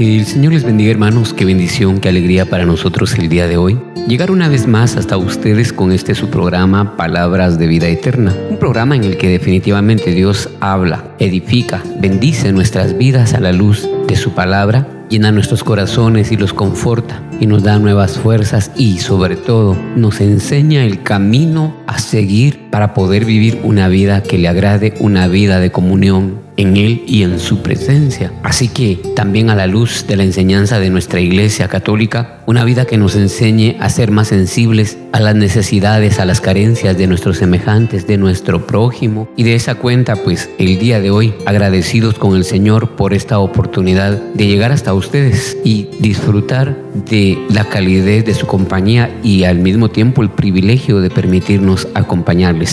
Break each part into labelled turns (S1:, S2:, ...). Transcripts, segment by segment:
S1: El Señor les bendiga hermanos, qué bendición, qué alegría para nosotros el día de hoy. Llegar una vez más hasta ustedes con este su programa Palabras de Vida Eterna, un programa en el que definitivamente Dios habla, edifica, bendice nuestras vidas a la luz de su palabra, llena nuestros corazones y los conforta y nos da nuevas fuerzas y sobre todo nos enseña el camino a seguir para poder vivir una vida que le agrade, una vida de comunión en Él y en su presencia. Así que también a la luz de la enseñanza de nuestra Iglesia Católica, una vida que nos enseñe a ser más sensibles a las necesidades, a las carencias de nuestros semejantes, de nuestro prójimo. Y de esa cuenta, pues el día de hoy, agradecidos con el Señor por esta oportunidad de llegar hasta ustedes y disfrutar de la calidez de su compañía y al mismo tiempo el privilegio de permitirnos acompañarles.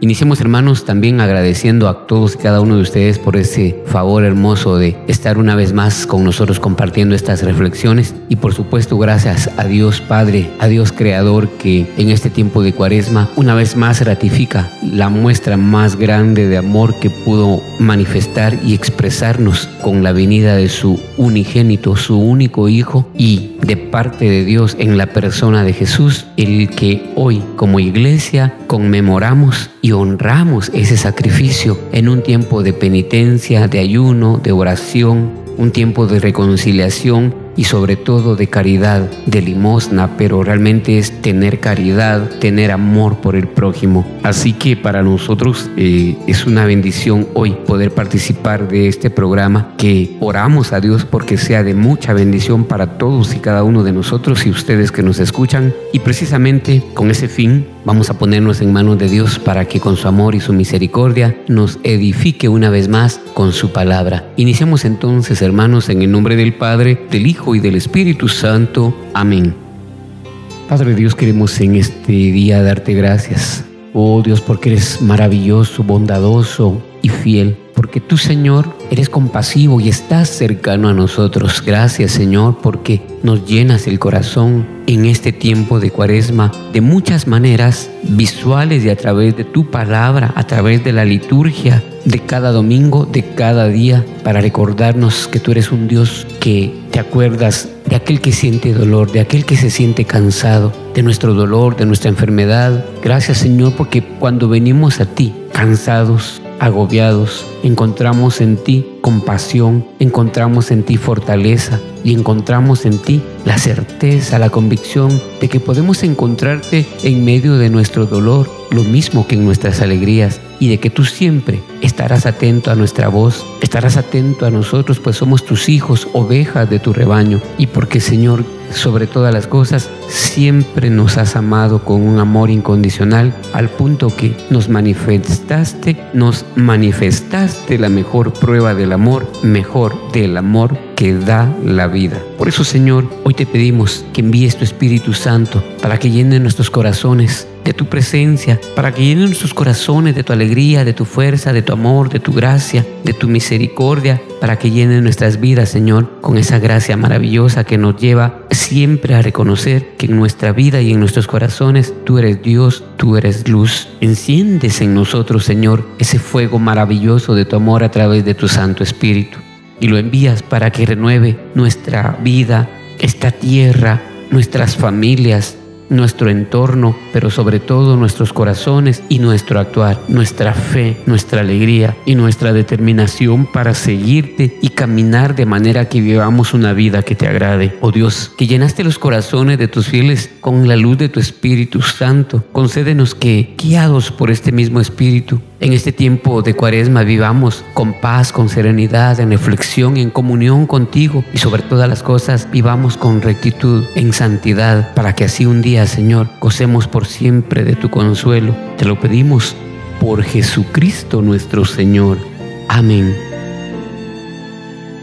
S1: Iniciemos hermanos también agradeciendo a todos y cada uno de ustedes por ese favor hermoso de estar una vez más con nosotros compartiendo estas reflexiones. Y por supuesto gracias a Dios Padre, a Dios Creador que en este tiempo de cuaresma una vez más ratifica la muestra más grande de amor que pudo manifestar y expresarnos con la venida de su unigénito, su único Hijo y de parte de Dios en la persona de Jesús, el que hoy como iglesia conmemoramos y honramos ese sacrificio en un tiempo de penitencia, de ayuno, de oración, un tiempo de reconciliación y sobre todo de caridad, de limosna, pero realmente es tener caridad, tener amor por el prójimo. Así que para nosotros eh, es una bendición hoy poder participar de este programa que oramos a Dios porque sea de mucha bendición para todos y cada uno de nosotros y ustedes que nos escuchan. Y precisamente con ese fin vamos a ponernos en manos de Dios para que con su amor y su misericordia nos edifique una vez más con su palabra. Iniciamos entonces, hermanos, en el nombre del Padre, del Hijo, y del Espíritu Santo. Amén. Padre Dios, queremos en este día darte gracias. Oh Dios, porque eres maravilloso, bondadoso y fiel. Porque tú, Señor, eres compasivo y estás cercano a nosotros. Gracias, Señor, porque nos llenas el corazón en este tiempo de cuaresma de muchas maneras visuales y a través de tu palabra, a través de la liturgia de cada domingo, de cada día, para recordarnos que tú eres un Dios que te acuerdas de aquel que siente dolor, de aquel que se siente cansado, de nuestro dolor, de nuestra enfermedad. Gracias Señor porque cuando venimos a ti, cansados, agobiados, encontramos en ti compasión, encontramos en ti fortaleza y encontramos en ti la certeza, la convicción de que podemos encontrarte en medio de nuestro dolor, lo mismo que en nuestras alegrías, y de que tú siempre estarás atento a nuestra voz, estarás atento a nosotros, pues somos tus hijos, ovejas de tu rebaño, y porque Señor, sobre todas las cosas, siempre nos has amado con un amor incondicional, al punto que nos manifestaste, nos manifestaste la mejor prueba del amor, mejor del amor que da la vida. Por eso, Señor, hoy te pedimos que envíes tu Espíritu Santo para que llene nuestros corazones de tu presencia, para que llene nuestros corazones de tu alegría, de tu fuerza, de tu amor, de tu gracia, de tu misericordia, para que llene nuestras vidas, Señor, con esa gracia maravillosa que nos lleva siempre a reconocer que en nuestra vida y en nuestros corazones tú eres Dios, tú eres luz. Enciendes en nosotros, Señor, ese fuego maravilloso de tu amor a través de tu Santo Espíritu y lo envías para que renueve nuestra vida, esta tierra, nuestras familias, nuestro entorno, pero sobre todo nuestros corazones y nuestro actuar, nuestra fe, nuestra alegría y nuestra determinación para seguirte y caminar de manera que vivamos una vida que te agrade. Oh Dios, que llenaste los corazones de tus fieles con la luz de tu Espíritu Santo, concédenos que, guiados por este mismo Espíritu, en este tiempo de cuaresma vivamos con paz, con serenidad, en reflexión, en comunión contigo y sobre todas las cosas vivamos con rectitud, en santidad, para que así un día, Señor, gocemos por siempre de tu consuelo. Te lo pedimos por Jesucristo nuestro Señor. Amén.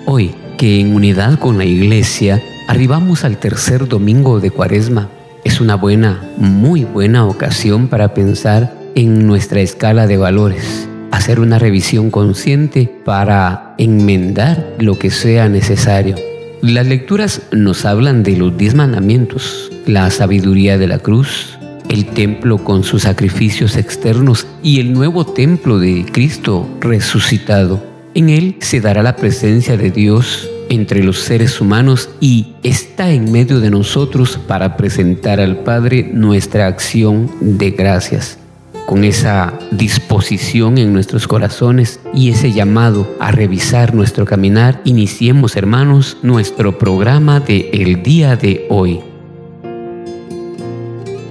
S1: Hoy, que en unidad con la iglesia, arribamos al tercer domingo de cuaresma, es una buena, muy buena ocasión para pensar en nuestra escala de valores, hacer una revisión consciente para enmendar lo que sea necesario. Las lecturas nos hablan de los diez mandamientos, la sabiduría de la cruz, el templo con sus sacrificios externos y el nuevo templo de Cristo resucitado. En él se dará la presencia de Dios entre los seres humanos y está en medio de nosotros para presentar al Padre nuestra acción de gracias con esa disposición en nuestros corazones y ese llamado a revisar nuestro caminar, iniciemos hermanos nuestro programa de el día de hoy.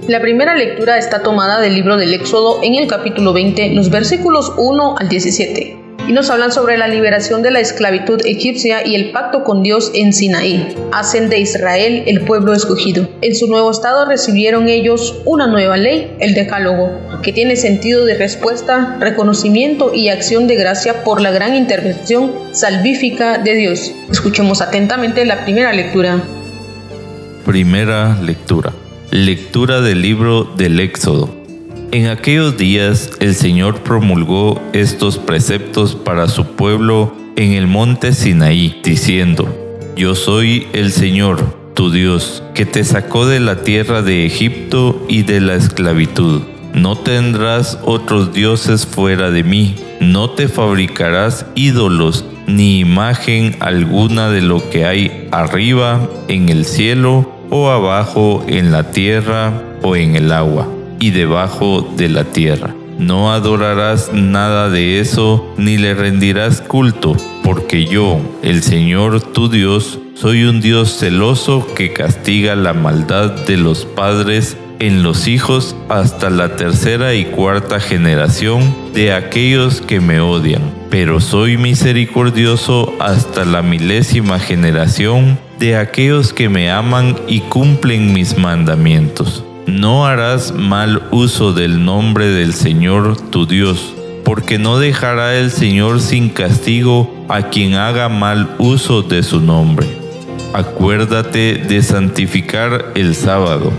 S2: La primera lectura está tomada del libro del Éxodo en el capítulo 20, los versículos 1 al 17 y nos hablan sobre la liberación de la esclavitud egipcia y el pacto con Dios en Sinaí. Hacen de Israel el pueblo escogido. En su nuevo estado recibieron ellos una nueva ley, el decálogo, que tiene sentido de respuesta, reconocimiento y acción de gracia por la gran intervención salvífica de Dios. Escuchemos atentamente la primera lectura.
S3: Primera lectura. Lectura del libro del Éxodo. En aquellos días el Señor promulgó estos preceptos para su pueblo en el monte Sinaí, diciendo, Yo soy el Señor, tu Dios, que te sacó de la tierra de Egipto y de la esclavitud. No tendrás otros dioses fuera de mí, no te fabricarás ídolos ni imagen alguna de lo que hay arriba en el cielo o abajo en la tierra o en el agua y debajo de la tierra. No adorarás nada de eso ni le rendirás culto, porque yo, el Señor tu Dios, soy un Dios celoso que castiga la maldad de los padres en los hijos hasta la tercera y cuarta generación de aquellos que me odian. Pero soy misericordioso hasta la milésima generación de aquellos que me aman y cumplen mis mandamientos. No harás mal uso del nombre del Señor tu Dios, porque no dejará el Señor sin castigo a quien haga mal uso de su nombre. Acuérdate de santificar el sábado.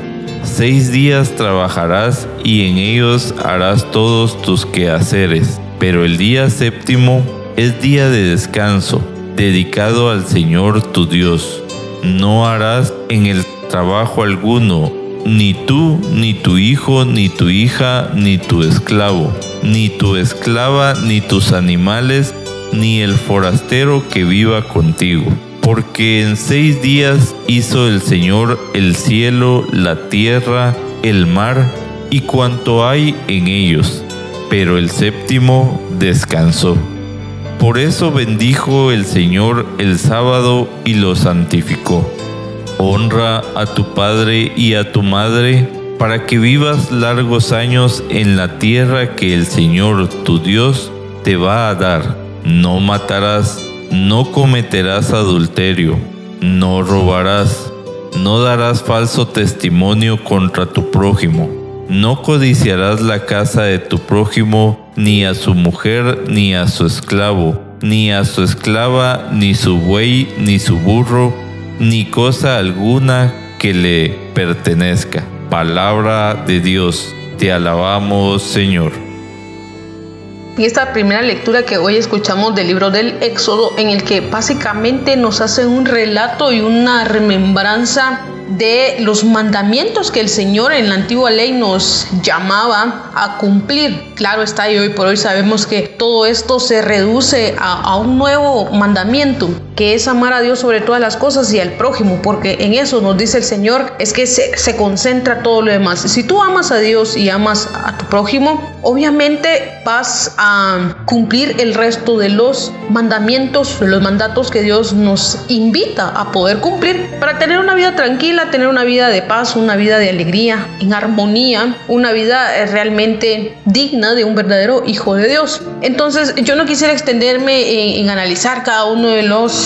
S3: Seis días trabajarás y en ellos harás todos tus quehaceres, pero el día séptimo es día de descanso, dedicado al Señor tu Dios. No harás en el trabajo alguno ni tú, ni tu hijo, ni tu hija, ni tu esclavo, ni tu esclava, ni tus animales, ni el forastero que viva contigo. Porque en seis días hizo el Señor el cielo, la tierra, el mar y cuanto hay en ellos, pero el séptimo descansó. Por eso bendijo el Señor el sábado y lo santificó Honra a tu padre y a tu madre para que vivas largos años en la tierra que el Señor tu Dios te va a dar. No matarás, no cometerás adulterio, no robarás, no darás falso testimonio contra tu prójimo, no codiciarás la casa de tu prójimo, ni a su mujer, ni a su esclavo, ni a su esclava, ni su buey, ni su burro, ni cosa alguna que le pertenezca. Palabra de Dios, te alabamos Señor.
S2: Y esta primera lectura que hoy escuchamos del libro del Éxodo, en el que básicamente nos hace un relato y una remembranza de los mandamientos que el Señor en la antigua ley nos llamaba a cumplir. Claro está, y hoy por hoy sabemos que todo esto se reduce a, a un nuevo mandamiento, que es amar a Dios sobre todas las cosas y al prójimo, porque en eso nos dice el Señor, es que se, se concentra todo lo demás. Si tú amas a Dios y amas a tu prójimo, obviamente vas a cumplir el resto de los mandamientos, los mandatos que Dios nos invita a poder cumplir para tener una vida tranquila, tener una vida de paz, una vida de alegría, en armonía, una vida eh, realmente digna de un verdadero hijo de Dios. Entonces yo no quisiera extenderme en, analizar cada uno de los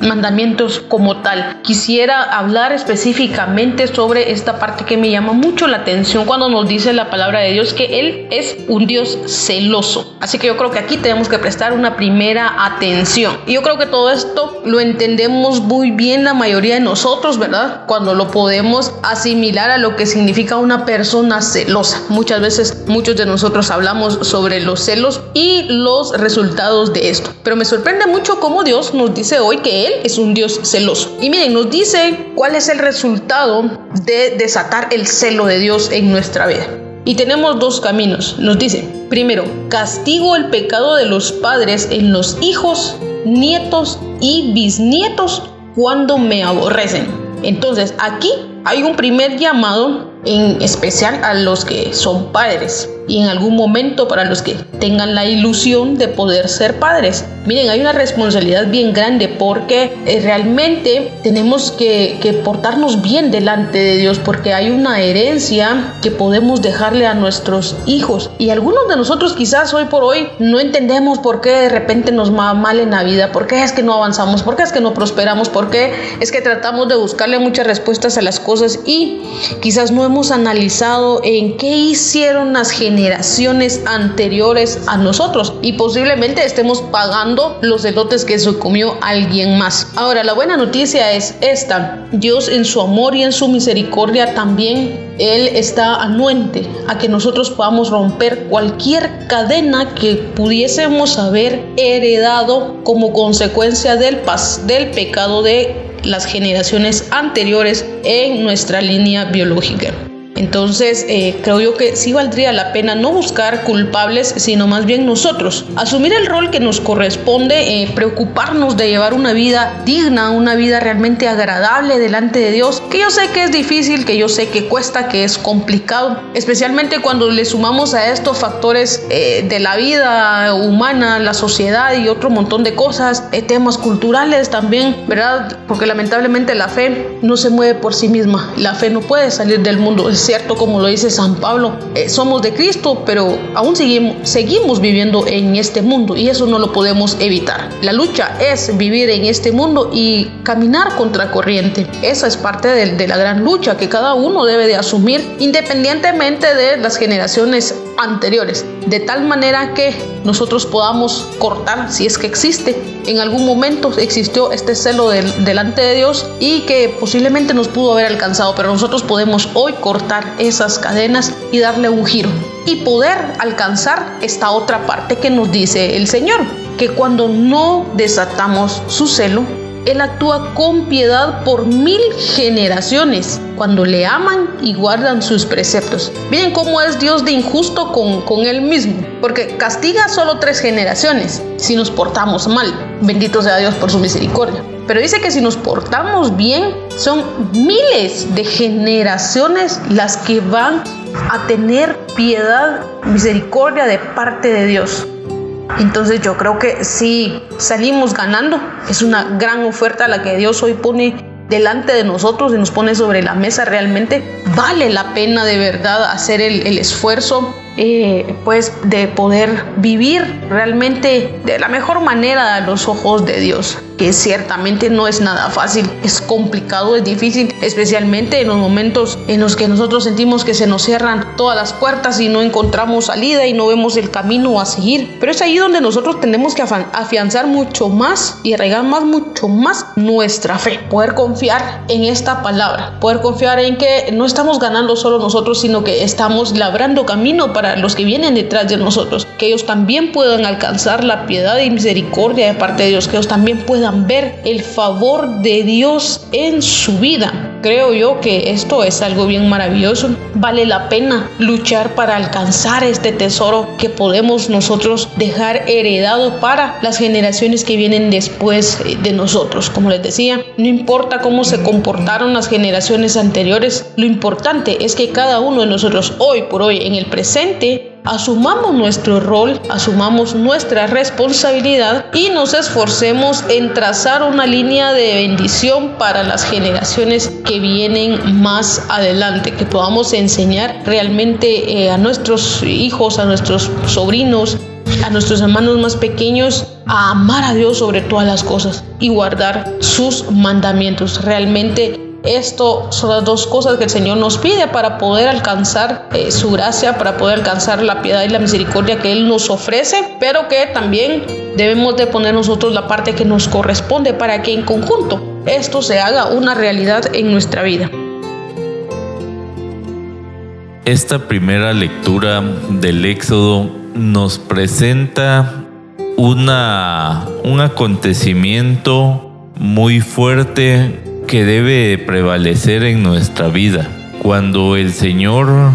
S2: mandamientos como tal. Quisiera hablar específicamente sobre esta parte que me llama mucho la atención cuando nos dice la palabra de Dios que Él es un Dios celoso. Así que yo creo que aquí tenemos que prestar una primera atención. Y yo creo que todo esto lo entendemos muy bien la mayoría de nosotros, ¿verdad? Cuando lo podemos asimilar a lo que significa una persona celosa. Muchas veces muchos de nosotros hablamos sobre los celos y los resultados de esto. Pero me sorprende mucho cómo Dios nos dice hoy que Él es un Dios celoso. Y miren, nos dice cuál es el resultado de desatar el celo de Dios en nuestra vida. Y tenemos dos caminos. Nos dice, primero, castigo el pecado de los padres en los hijos, nietos y bisnietos cuando me aborrecen. Entonces, aquí hay un primer llamado en especial a los que son padres y en algún momento para los que tengan la ilusión de poder ser padres. Miren, hay una responsabilidad bien grande porque eh, realmente tenemos que, que, portarnos bien delante de Dios porque hay una herencia que podemos dejarle a nuestros hijos. Y algunos de nosotros quizás hoy por hoy no entendemos por qué de repente nos va mal en la vida, por qué es que no avanzamos, por qué es que no prosperamos, por qué es que tratamos de buscarle muchas respuestas a las cosas y quizás no hemos analizado en qué hicieron las generaciones anteriores a nosotros y posiblemente estemos pagando los elotes que se comió alguien más. Ahora, la buena noticia es esta. Dios en su amor y en su misericordia también, Él está anuente a que nosotros podamos romper cualquier cadena que pudiésemos haber heredado como consecuencia del, del pecado de las generaciones anteriores en nuestra línea biológica. Entonces, eh, creo yo que sí valdría la pena no buscar culpables, sino más bien nosotros. Asumir el rol que nos corresponde, eh, preocuparnos de llevar una vida digna, una vida realmente agradable delante de Dios, que yo sé que es difícil, que yo sé que cuesta, que es complicado, especialmente cuando le sumamos a estos factores eh, de la vida humana, la sociedad y otro montón de cosas, temas culturales también, ¿verdad? Porque lamentablemente la fe no se mueve por sí misma, la fe no puede salir del mundo cierto, como lo dice San Pablo, eh, somos de Cristo, pero aún seguimos, seguimos viviendo en este mundo y eso no lo podemos evitar. La lucha es vivir en este mundo y caminar contra corriente. Esa es parte de, de la gran lucha que cada uno debe de asumir independientemente de las generaciones anteriores, de tal manera que nosotros podamos cortar, si es que existe, en algún momento existió este celo delante de Dios y que posiblemente nos pudo haber alcanzado, pero nosotros podemos hoy cortar esas cadenas y darle un giro y poder alcanzar esta otra parte que nos dice el Señor, que cuando no desatamos su celo, él actúa con piedad por mil generaciones cuando le aman y guardan sus preceptos. Miren cómo es Dios de injusto con, con Él mismo, porque castiga solo tres generaciones si nos portamos mal. Bendito sea Dios por su misericordia. Pero dice que si nos portamos bien, son miles de generaciones las que van a tener piedad, misericordia de parte de Dios. Entonces yo creo que si salimos ganando, es una gran oferta la que Dios hoy pone delante de nosotros y nos pone sobre la mesa. Realmente, vale la pena de verdad hacer el, esfuerzo eh, pues de poder vivir realmente de la mejor manera a los ojos de Dios, que ciertamente no es nada fácil, es complicado, es difícil, especialmente en los momentos en los que nosotros sentimos que se nos cierran todas las puertas y no encontramos salida y no vemos el camino a seguir. Pero es ahí donde nosotros tenemos que afianzar mucho más y arraigar más, mucho más nuestra fe, poder confiar en esta palabra, poder confiar en que no estamos ganando solo nosotros, sino que estamos labrando camino para los que vienen detrás de nosotros, que ellos también puedan alcanzar la piedad y misericordia de parte de Dios, que ellos también puedan ver el favor de Dios en su vida. Creo yo que esto es algo bien maravilloso. Vale la pena luchar para alcanzar este tesoro que podemos nosotros dejar heredado para las generaciones que vienen después de nosotros. Como les decía, no importa cómo se comportaron las generaciones anteriores, lo importante es que cada uno de nosotros hoy por hoy en el presente asumamos nuestro rol, asumamos nuestra responsabilidad y nos esforcemos en trazar una línea de bendición para las generaciones que vienen más adelante, que podamos enseñar realmente eh, a nuestros hijos, a nuestros sobrinos, a nuestros hermanos más pequeños a amar a Dios sobre todas las cosas y guardar sus mandamientos. Realmente esto son las dos cosas que el Señor nos pide para poder alcanzar eh, su gracia, para poder alcanzar la piedad y la misericordia que Él nos ofrece, pero que también debemos de poner nosotros la parte que nos corresponde para que en conjunto esto se haga una realidad en nuestra vida.
S3: Esta primera lectura del Éxodo nos presenta una, un acontecimiento muy fuerte que debe prevalecer en nuestra vida. Cuando el Señor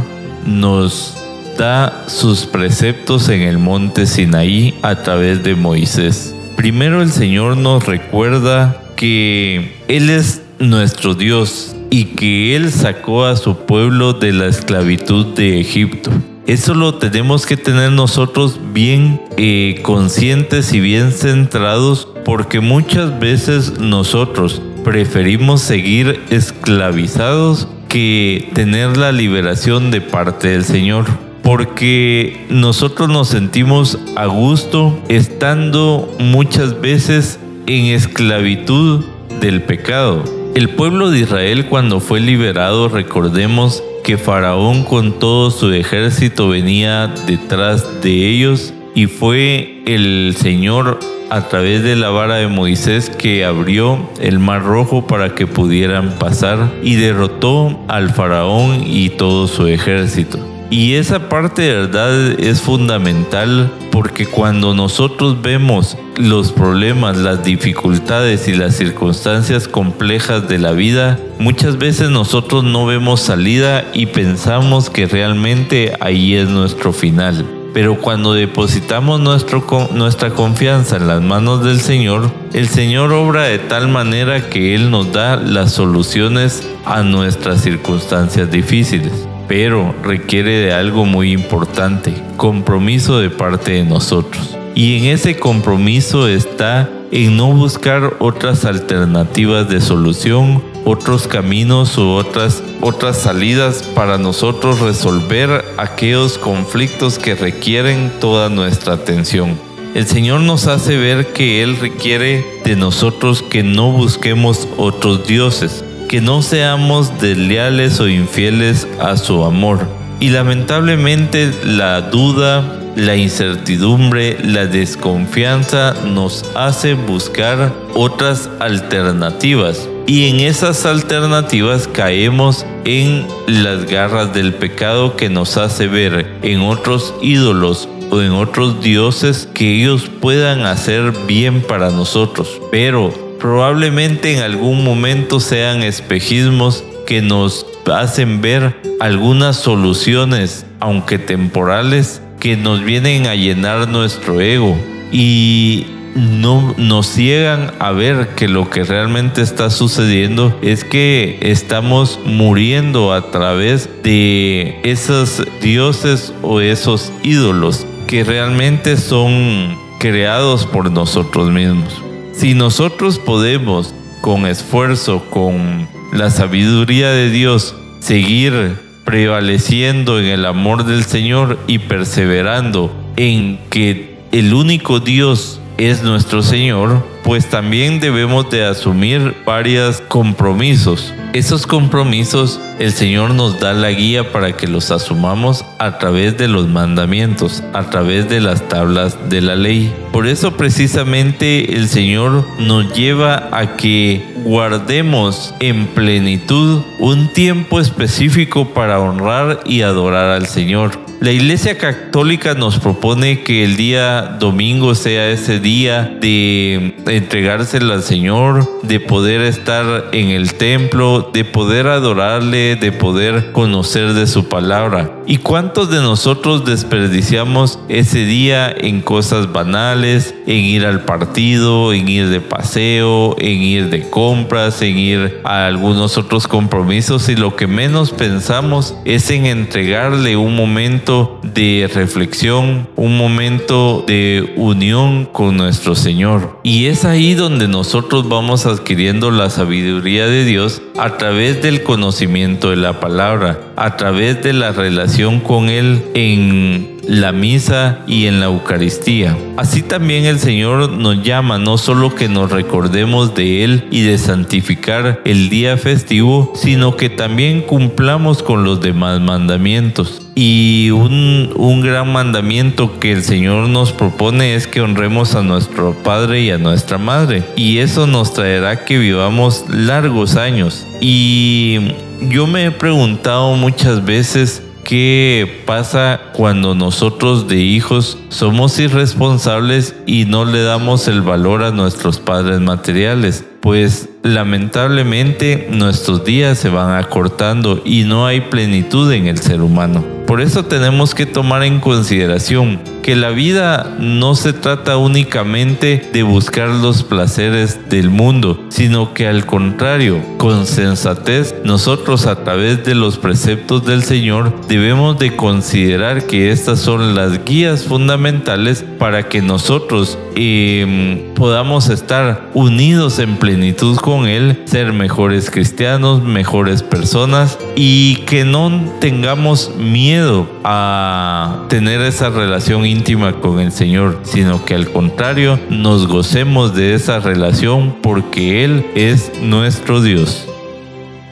S3: nos da sus preceptos en el monte Sinaí a través de Moisés. Primero el Señor nos recuerda que Él es nuestro Dios y que Él sacó a su pueblo de la esclavitud de Egipto. Eso lo tenemos que tener nosotros bien eh, conscientes y bien centrados porque muchas veces nosotros preferimos seguir esclavizados que tener la liberación de parte del Señor. Porque nosotros nos sentimos a gusto estando muchas veces en esclavitud del pecado. El pueblo de Israel cuando fue liberado, recordemos que Faraón con todo su ejército venía detrás de ellos y fue el Señor a través de la vara de Moisés que abrió el mar rojo para que pudieran pasar y derrotó al faraón y todo su ejército. Y esa parte de verdad es fundamental porque cuando nosotros vemos los problemas, las dificultades y las circunstancias complejas de la vida, muchas veces nosotros no vemos salida y pensamos que realmente ahí es nuestro final. Pero cuando depositamos nuestra confianza en las manos del Señor, el Señor obra de tal manera que Él nos da las soluciones a nuestras circunstancias difíciles. Pero requiere de algo muy importante, compromiso de parte de nosotros. Y en ese compromiso está en no buscar otras alternativas de solución otros caminos u otras, otras salidas para nosotros resolver aquellos conflictos que requieren toda nuestra atención. El Señor nos hace ver que Él requiere de nosotros que no busquemos otros dioses, que no seamos desleales o infieles a su amor. Y lamentablemente la duda, la incertidumbre, la desconfianza nos hace buscar otras alternativas y en esas alternativas caemos en las garras del pecado que nos hace ver en otros ídolos o en otros dioses que ellos puedan hacer bien para nosotros. Pero probablemente en algún momento sean espejismos que nos hacen ver algunas soluciones, aunque temporales, que nos vienen a llenar nuestro ego. Y no nos ciegan a ver que lo que realmente está sucediendo es que estamos muriendo a través de esos dioses o esos ídolos que realmente son creados por nosotros mismos. Si nosotros podemos con esfuerzo, con la sabiduría de Dios, seguir prevaleciendo en el amor del Señor y perseverando en que el único Dios es nuestro Señor, pues también debemos de asumir varios compromisos. Esos compromisos el Señor nos da la guía para que los asumamos a través de los mandamientos, a través de las tablas de la ley. Por eso precisamente el Señor nos lleva a que guardemos en plenitud un tiempo específico para honrar y adorar al Señor La Iglesia Católica nos propone que el día domingo sea ese día de entregárselo al Señor, de poder estar en el templo, de poder adorarle, de poder conocer de su palabra. ¿Y cuántos de nosotros desperdiciamos ese día en cosas banales, en ir al partido, en ir de paseo, en ir de compras, en ir a algunos otros compromisos y lo que menos pensamos es en entregarle un momento de reflexión, un momento de unión con nuestro Señor. Y es ahí donde nosotros vamos adquiriendo la sabiduría de Dios a través del conocimiento de la palabra, a través de la relación con Él en la misa y en la Eucaristía. Así también el Señor nos llama no solo que nos recordemos de Él y de santificar el día festivo, sino que también cumplamos con los demás mandamientos. Y un, un, gran mandamiento que el Señor nos propone es que honremos a nuestro Padre y a nuestra Madre. Y eso nos traerá que vivamos largos años. Y yo me he preguntado muchas veces ¿Qué pasa cuando nosotros de hijos somos irresponsables y no le damos el valor a nuestros padres materiales? Pues lamentablemente nuestros días se van acortando y no hay plenitud en el ser humano. Por eso tenemos que tomar en consideración que la vida no se trata únicamente de buscar los placeres del mundo, sino que al contrario, con sensatez, nosotros a través de los preceptos del Señor debemos de considerar que estas son las guías fundamentales para que nosotros eh, podamos estar unidos en plenitud con Él, ser mejores cristianos, mejores personas y que no tengamos miedo a tener esa relación íntima con el Señor, sino que al contrario nos gocemos de esa relación porque Él es nuestro Dios.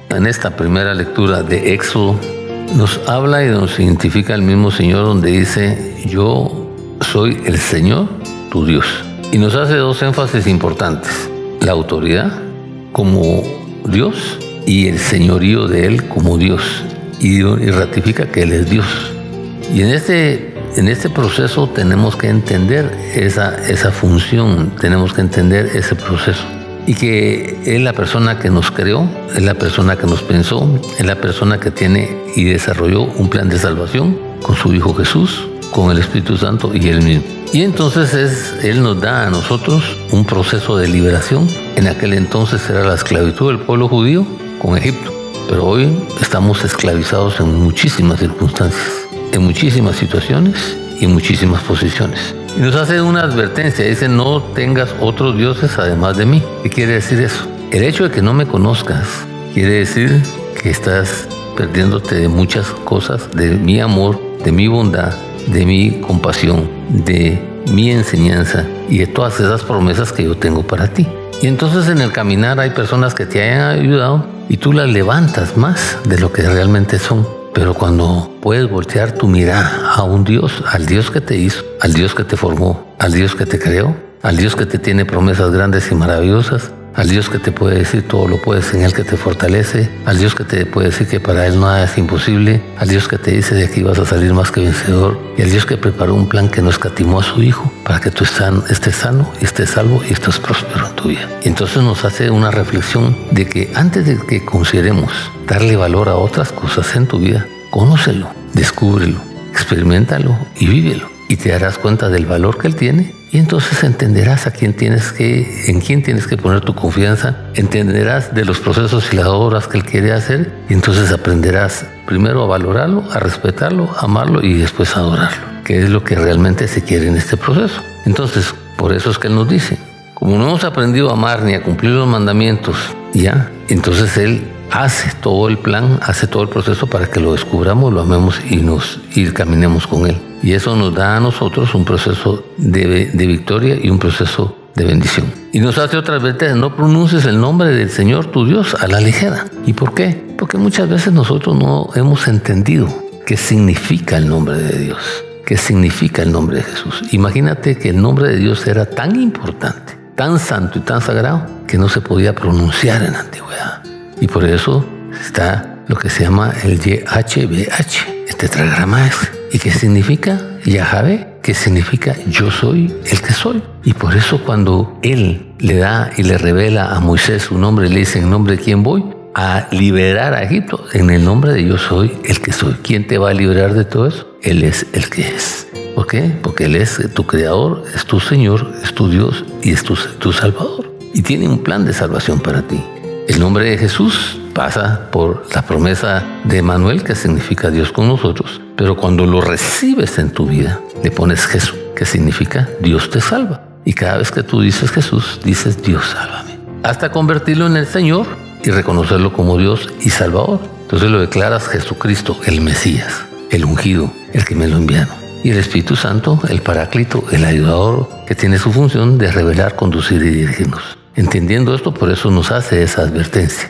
S4: En esta primera lectura de Éxodo nos habla y nos identifica el mismo Señor donde dice, yo soy el Señor tu Dios. Y nos hace dos énfasis importantes. La autoridad como Dios y el señorío de Él como Dios. Y, ratifica que Él es Dios. Y en este, en este proceso tenemos que entender esa, esa función, tenemos que entender ese proceso. Y que es la persona que nos creó, es la persona que nos pensó, es la persona que tiene y desarrolló un plan de salvación con su Hijo Jesús, con el Espíritu Santo y Él mismo. Y entonces es, Él nos da a nosotros un proceso de liberación. En aquel entonces era la esclavitud del pueblo judío con Egipto. Pero hoy estamos esclavizados en muchísimas circunstancias, en muchísimas situaciones y muchísimas posiciones. Y nos hace una advertencia, dice, no tengas otros dioses además de mí. ¿Qué quiere decir eso? El hecho de que no me conozcas quiere decir que estás perdiéndote de muchas cosas, de mi amor, de mi bondad, de mi compasión, de mi enseñanza y de todas esas promesas que yo tengo para ti. Y entonces en el caminar hay personas que te hayan ayudado y tú las levantas más de lo que realmente son. Pero cuando puedes voltear tu mirada a un Dios, al Dios que te hizo, al Dios que te formó, al Dios que te creó, al Dios que te tiene promesas grandes y maravillosas, al Dios que te puede decir todo lo puedes en Él que te fortalece, al Dios que te puede decir que para Él nada es imposible, al Dios que te dice de aquí vas a salir más que vencedor, y al Dios que preparó un plan que no escatimó a su Hijo para que tú estés sano, estés salvo y estés próspero en tu vida. Y entonces nos hace una reflexión de que antes de que consideremos darle valor a otras cosas en tu vida, conócelo, descúbrelo, experimentalo y vívelo. Y te darás cuenta del valor que Él tiene y entonces entenderás a quién tienes que, en quién tienes que poner tu confianza, entenderás de los procesos y las obras que Él quiere hacer, y entonces aprenderás primero a valorarlo, a respetarlo, a amarlo y después a adorarlo, que es lo que realmente se quiere en este proceso. Entonces, por eso es que Él nos dice, como no hemos aprendido a amar ni a cumplir los mandamientos, ya, entonces Él hace todo el plan, hace todo el proceso para que lo descubramos, lo amemos y nos y caminemos con Él. Y eso nos da a nosotros un proceso de, victoria y un proceso de bendición. Y nos hace otras veces, no pronuncies el nombre del Señor tu Dios a la ligera. ¿Y por qué? Porque muchas veces nosotros no hemos entendido qué significa el nombre de Dios, qué significa el nombre de Jesús. Imagínate que el nombre de Dios era tan importante, tan santo y tan sagrado, que no se podía pronunciar en la antigüedad. Y por eso está lo que se llama el YHBH, este tetragrama es ¿Y qué significa Yahvé? ¿Qué significa yo soy el que soy? Y por eso cuando Él le da y le revela a Moisés su nombre, le dice en nombre de quién voy, a liberar a Egipto en el nombre de yo soy el que soy. ¿Quién te va a liberar de todo eso? Él es el que es. ¿Por qué? Porque Él es tu creador, es tu Señor, es tu Dios y es tu, tu Salvador. Y tiene un plan de salvación para ti. El nombre de Jesús pasa por la promesa de Manuel, que significa Dios con nosotros. Pero cuando lo recibes en tu vida, le pones Jesús, que significa Dios te salva. Y cada vez que tú dices Jesús, dices Dios sálvame. Hasta convertirlo en el Señor y reconocerlo como Dios y Salvador. Entonces lo declaras Jesucristo, el Mesías, el ungido, el que me lo enviaron. Y el Espíritu Santo, el Paráclito, el ayudador, que tiene su función de revelar, conducir y dirigirnos. Entendiendo esto, por eso nos hace esa advertencia,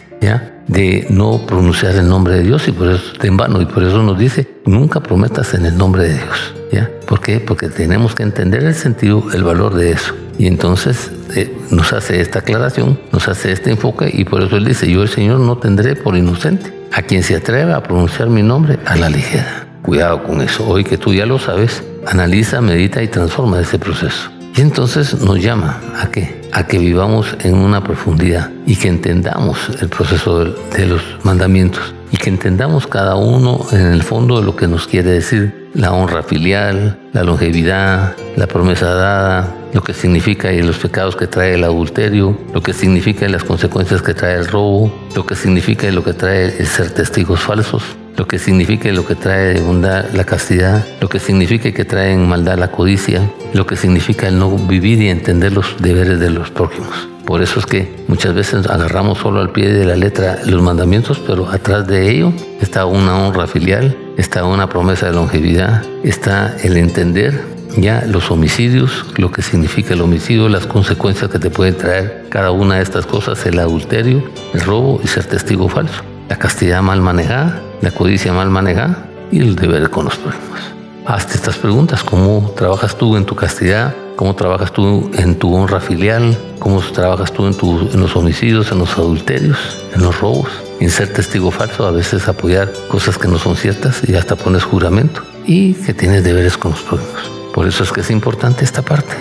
S4: De no pronunciar el nombre de Dios y por eso en vano. Y por eso nos dice, nunca prometas en el nombre de Dios, ¿ya? ¿Por qué? Porque tenemos que entender el sentido, el valor de eso. Y entonces eh, nos hace esta aclaración, nos hace este enfoque y por eso él dice, yo el Señor no tendré por inocente a quien se atreva a pronunciar mi nombre a la ligera. Cuidado con eso, hoy que tú ya lo sabes, analiza, medita y transforma ese proceso. Y entonces nos llama a qué? A que vivamos en una profundidad y que entendamos el proceso de los mandamientos y que entendamos cada uno en el fondo de lo que nos quiere decir la honra filial, la longevidad, la promesa dada, lo que significa y los pecados que trae el adulterio, lo que significa y las consecuencias que trae el robo, lo que significa y lo que trae el ser testigos falsos, lo que significa lo que trae bondad la castidad, lo que significa que trae en maldad la codicia, lo que significa el no vivir y entender los deberes de los prójimos. Por eso es que muchas veces agarramos solo al pie de la letra los mandamientos, pero atrás de ello está una honra filial, está una promesa de longevidad, está el entender ya los homicidios, lo que significa el homicidio, las consecuencias que te pueden traer cada una de estas cosas, el adulterio, el robo y ser testigo falso, la castidad mal manejada, la codicia mal manejada y el deber con los prójimos. Hazte estas preguntas, ¿cómo trabajas tú en tu castidad? cómo trabajas tú en tu honra filial, cómo trabajas tú en, en los homicidios, en los adulterios, en los robos, en ser testigo falso, a veces apoyar cosas que no son ciertas y hasta pones juramento y que tienes deberes con los prójimos. Por eso es que es importante esta parte.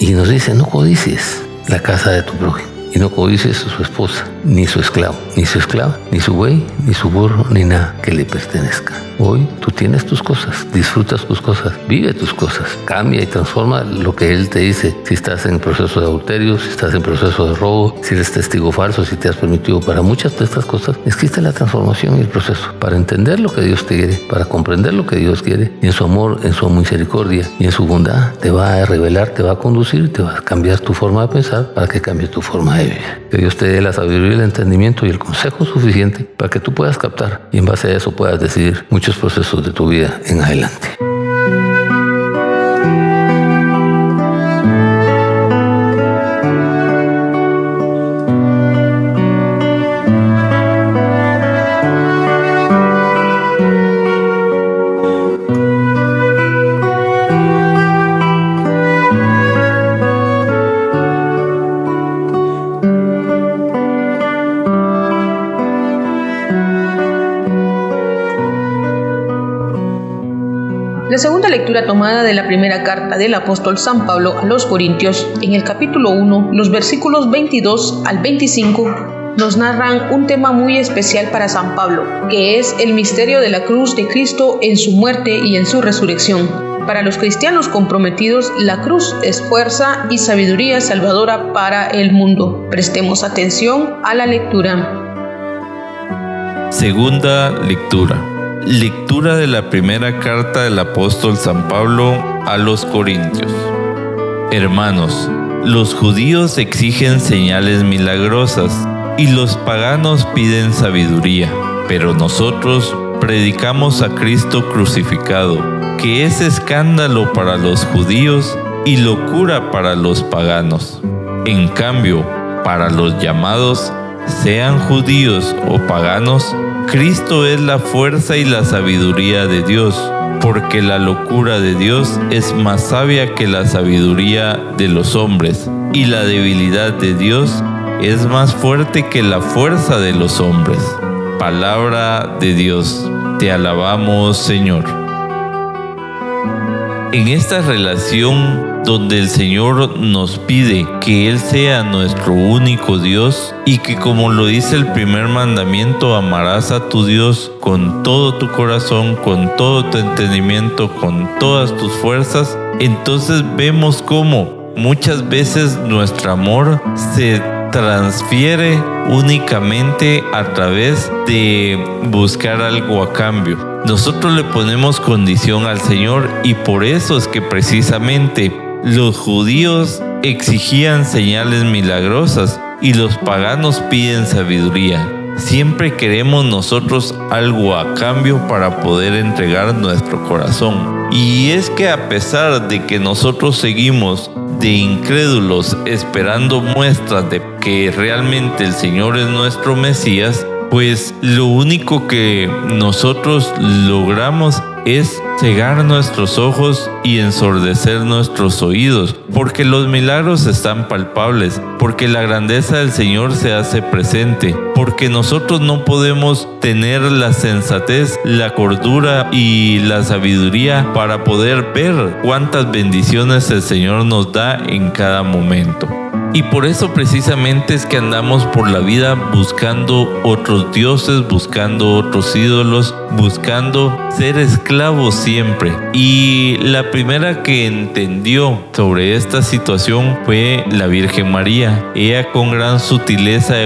S4: Y nos dice, no codicies la casa de tu prójimo y no codices a su esposa, ni su esclavo, ni su esclava, ni su buey, ni su burro, ni nada que le pertenezca. Hoy tú tienes tus cosas, disfrutas tus cosas, vive tus cosas, cambia y transforma lo que Él te dice. Si estás en proceso de adulterio, si estás en proceso de robo, si eres testigo falso, si te has permitido para muchas de estas cosas, existe la transformación y el proceso para entender lo que Dios te quiere, para comprender lo que Dios quiere y en su amor, en su misericordia y en su bondad te va a revelar, te va a conducir, te va a cambiar tu forma de pensar para que cambie tu forma de vivir. Que Dios te dé la sabiduría, el entendimiento y el consejo suficiente para que tú puedas captar y en base a eso puedas decidir mucho procesos de tu vida en adelante.
S2: Segunda lectura tomada de la primera carta del apóstol San Pablo a los Corintios, en el capítulo 1, los versículos 22 al 25, nos narran un tema muy especial para San Pablo, que es el misterio de la cruz de Cristo en su muerte y en su resurrección. Para los cristianos comprometidos, la cruz es fuerza y sabiduría salvadora para el mundo. Prestemos atención a la lectura.
S3: Segunda lectura. Lectura de la primera carta del apóstol San Pablo a los Corintios. Hermanos, los judíos exigen señales milagrosas y los paganos piden sabiduría, pero nosotros predicamos a Cristo crucificado, que es escándalo para los judíos y locura para los paganos. En cambio, para los llamados, sean judíos o paganos, Cristo es la fuerza y la sabiduría de Dios, porque la locura de Dios es más sabia que la sabiduría de los hombres, y la debilidad de Dios es más fuerte que la fuerza de los hombres. Palabra de Dios, te alabamos Señor. En esta relación donde el Señor nos pide que Él sea nuestro único Dios y que como lo dice el primer mandamiento, amarás a tu Dios con todo tu corazón, con todo tu entendimiento, con todas tus fuerzas, entonces vemos cómo muchas veces nuestro amor se transfiere únicamente a través de buscar algo a cambio. Nosotros le ponemos condición al Señor y por eso es que precisamente los judíos exigían señales milagrosas y los paganos piden sabiduría. Siempre queremos nosotros algo a cambio para poder entregar nuestro corazón. Y es que a pesar de que nosotros seguimos de incrédulos esperando muestras de que realmente el Señor es nuestro Mesías, pues lo único que nosotros logramos es cegar nuestros ojos y ensordecer nuestros oídos, porque los milagros están palpables, porque la grandeza del Señor se hace presente, porque nosotros no podemos tener la sensatez, la cordura y la sabiduría para poder ver cuántas bendiciones el Señor nos da en cada momento. Y por eso precisamente es que andamos por la vida buscando otros dioses, buscando otros ídolos, buscando ser esclavos siempre. Y la primera que entendió sobre esta situación fue la Virgen María. Ella con gran sutileza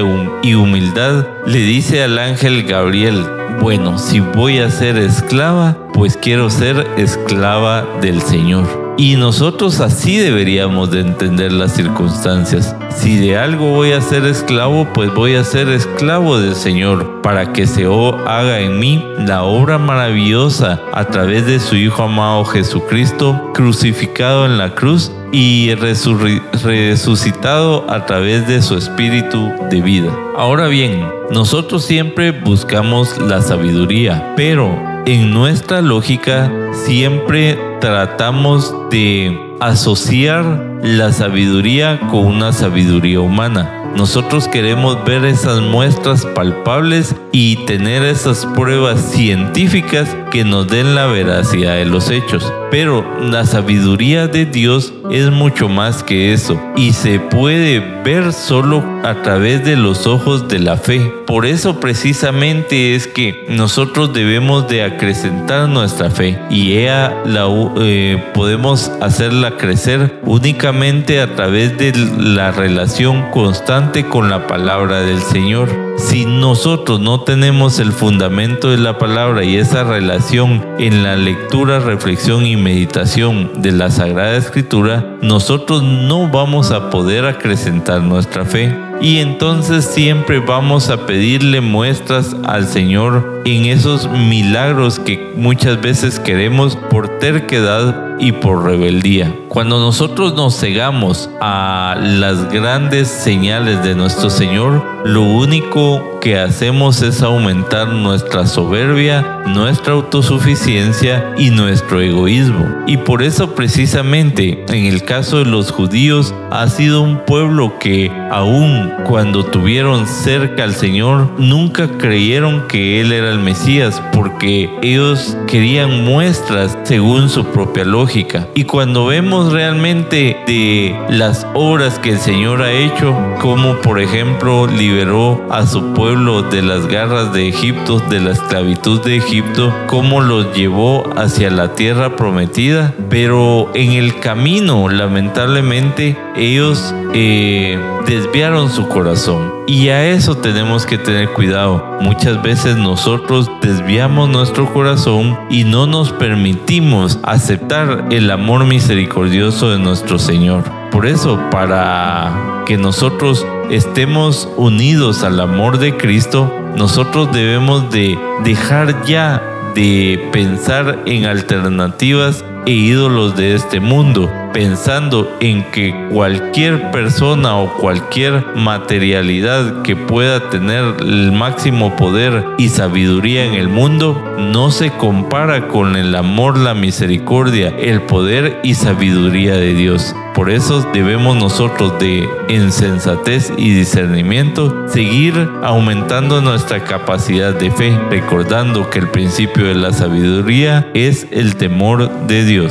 S3: y humildad le dice al ángel Gabriel, bueno, si voy a ser esclava, pues quiero ser esclava del Señor. Y nosotros así deberíamos de entender las circunstancias. Si de algo voy a ser esclavo, pues voy a ser esclavo del Señor, para que se haga en mí la obra maravillosa a través de su Hijo amado Jesucristo, crucificado en la cruz y resucitado a través de su espíritu de vida. Ahora bien, nosotros siempre buscamos la sabiduría, pero en nuestra lógica siempre tratamos de asociar la sabiduría con una sabiduría humana. Nosotros queremos ver esas muestras palpables y tener esas pruebas científicas que nos den la veracidad de los hechos. Pero la sabiduría de Dios es mucho más que eso y se puede ver solo a través de los ojos de la fe. Por eso precisamente es que nosotros debemos de acrecentar nuestra fe y ella la eh, podemos hacerla crecer únicamente a través de la relación constante con la palabra del Señor. Si nosotros no tenemos el fundamento de la palabra y esa relación en la lectura, reflexión y meditación de la Sagrada Escritura, nosotros no vamos a poder acrecentar nuestra fe y entonces siempre vamos a pedirle muestras al Señor en esos milagros que muchas veces queremos por terquedad y por rebeldía. Cuando nosotros nos cegamos a las grandes señales de nuestro Señor, lo único que hacemos es aumentar nuestra soberbia, nuestra autosuficiencia y nuestro egoísmo. Y por eso precisamente en el caso de los judíos ha sido un pueblo que aun cuando tuvieron cerca al Señor, nunca creyeron que Él era el Mesías porque ellos querían muestras según su propia lógica. Y cuando vemos realmente de las obras que el Señor ha hecho, como por ejemplo liberó a su pueblo, de las garras de Egipto, de la esclavitud de Egipto, cómo los llevó hacia la tierra prometida, pero en el camino, lamentablemente, ellos eh, desviaron su corazón. Y a eso tenemos que tener cuidado. Muchas veces nosotros desviamos nuestro corazón y no nos permitimos aceptar el amor misericordioso de nuestro Señor. Por eso, para que nosotros estemos unidos al amor de Cristo, nosotros debemos de dejar ya de pensar en alternativas e ídolos de este mundo, pensando en que cualquier persona o cualquier materialidad que pueda tener el máximo poder y sabiduría en el mundo no se compara con el amor, la misericordia, el poder y sabiduría de Dios. Por eso debemos nosotros de insensatez y discernimiento seguir aumentando nuestra capacidad de fe, recordando que el principio de la sabiduría es el temor de Dios.
S4: En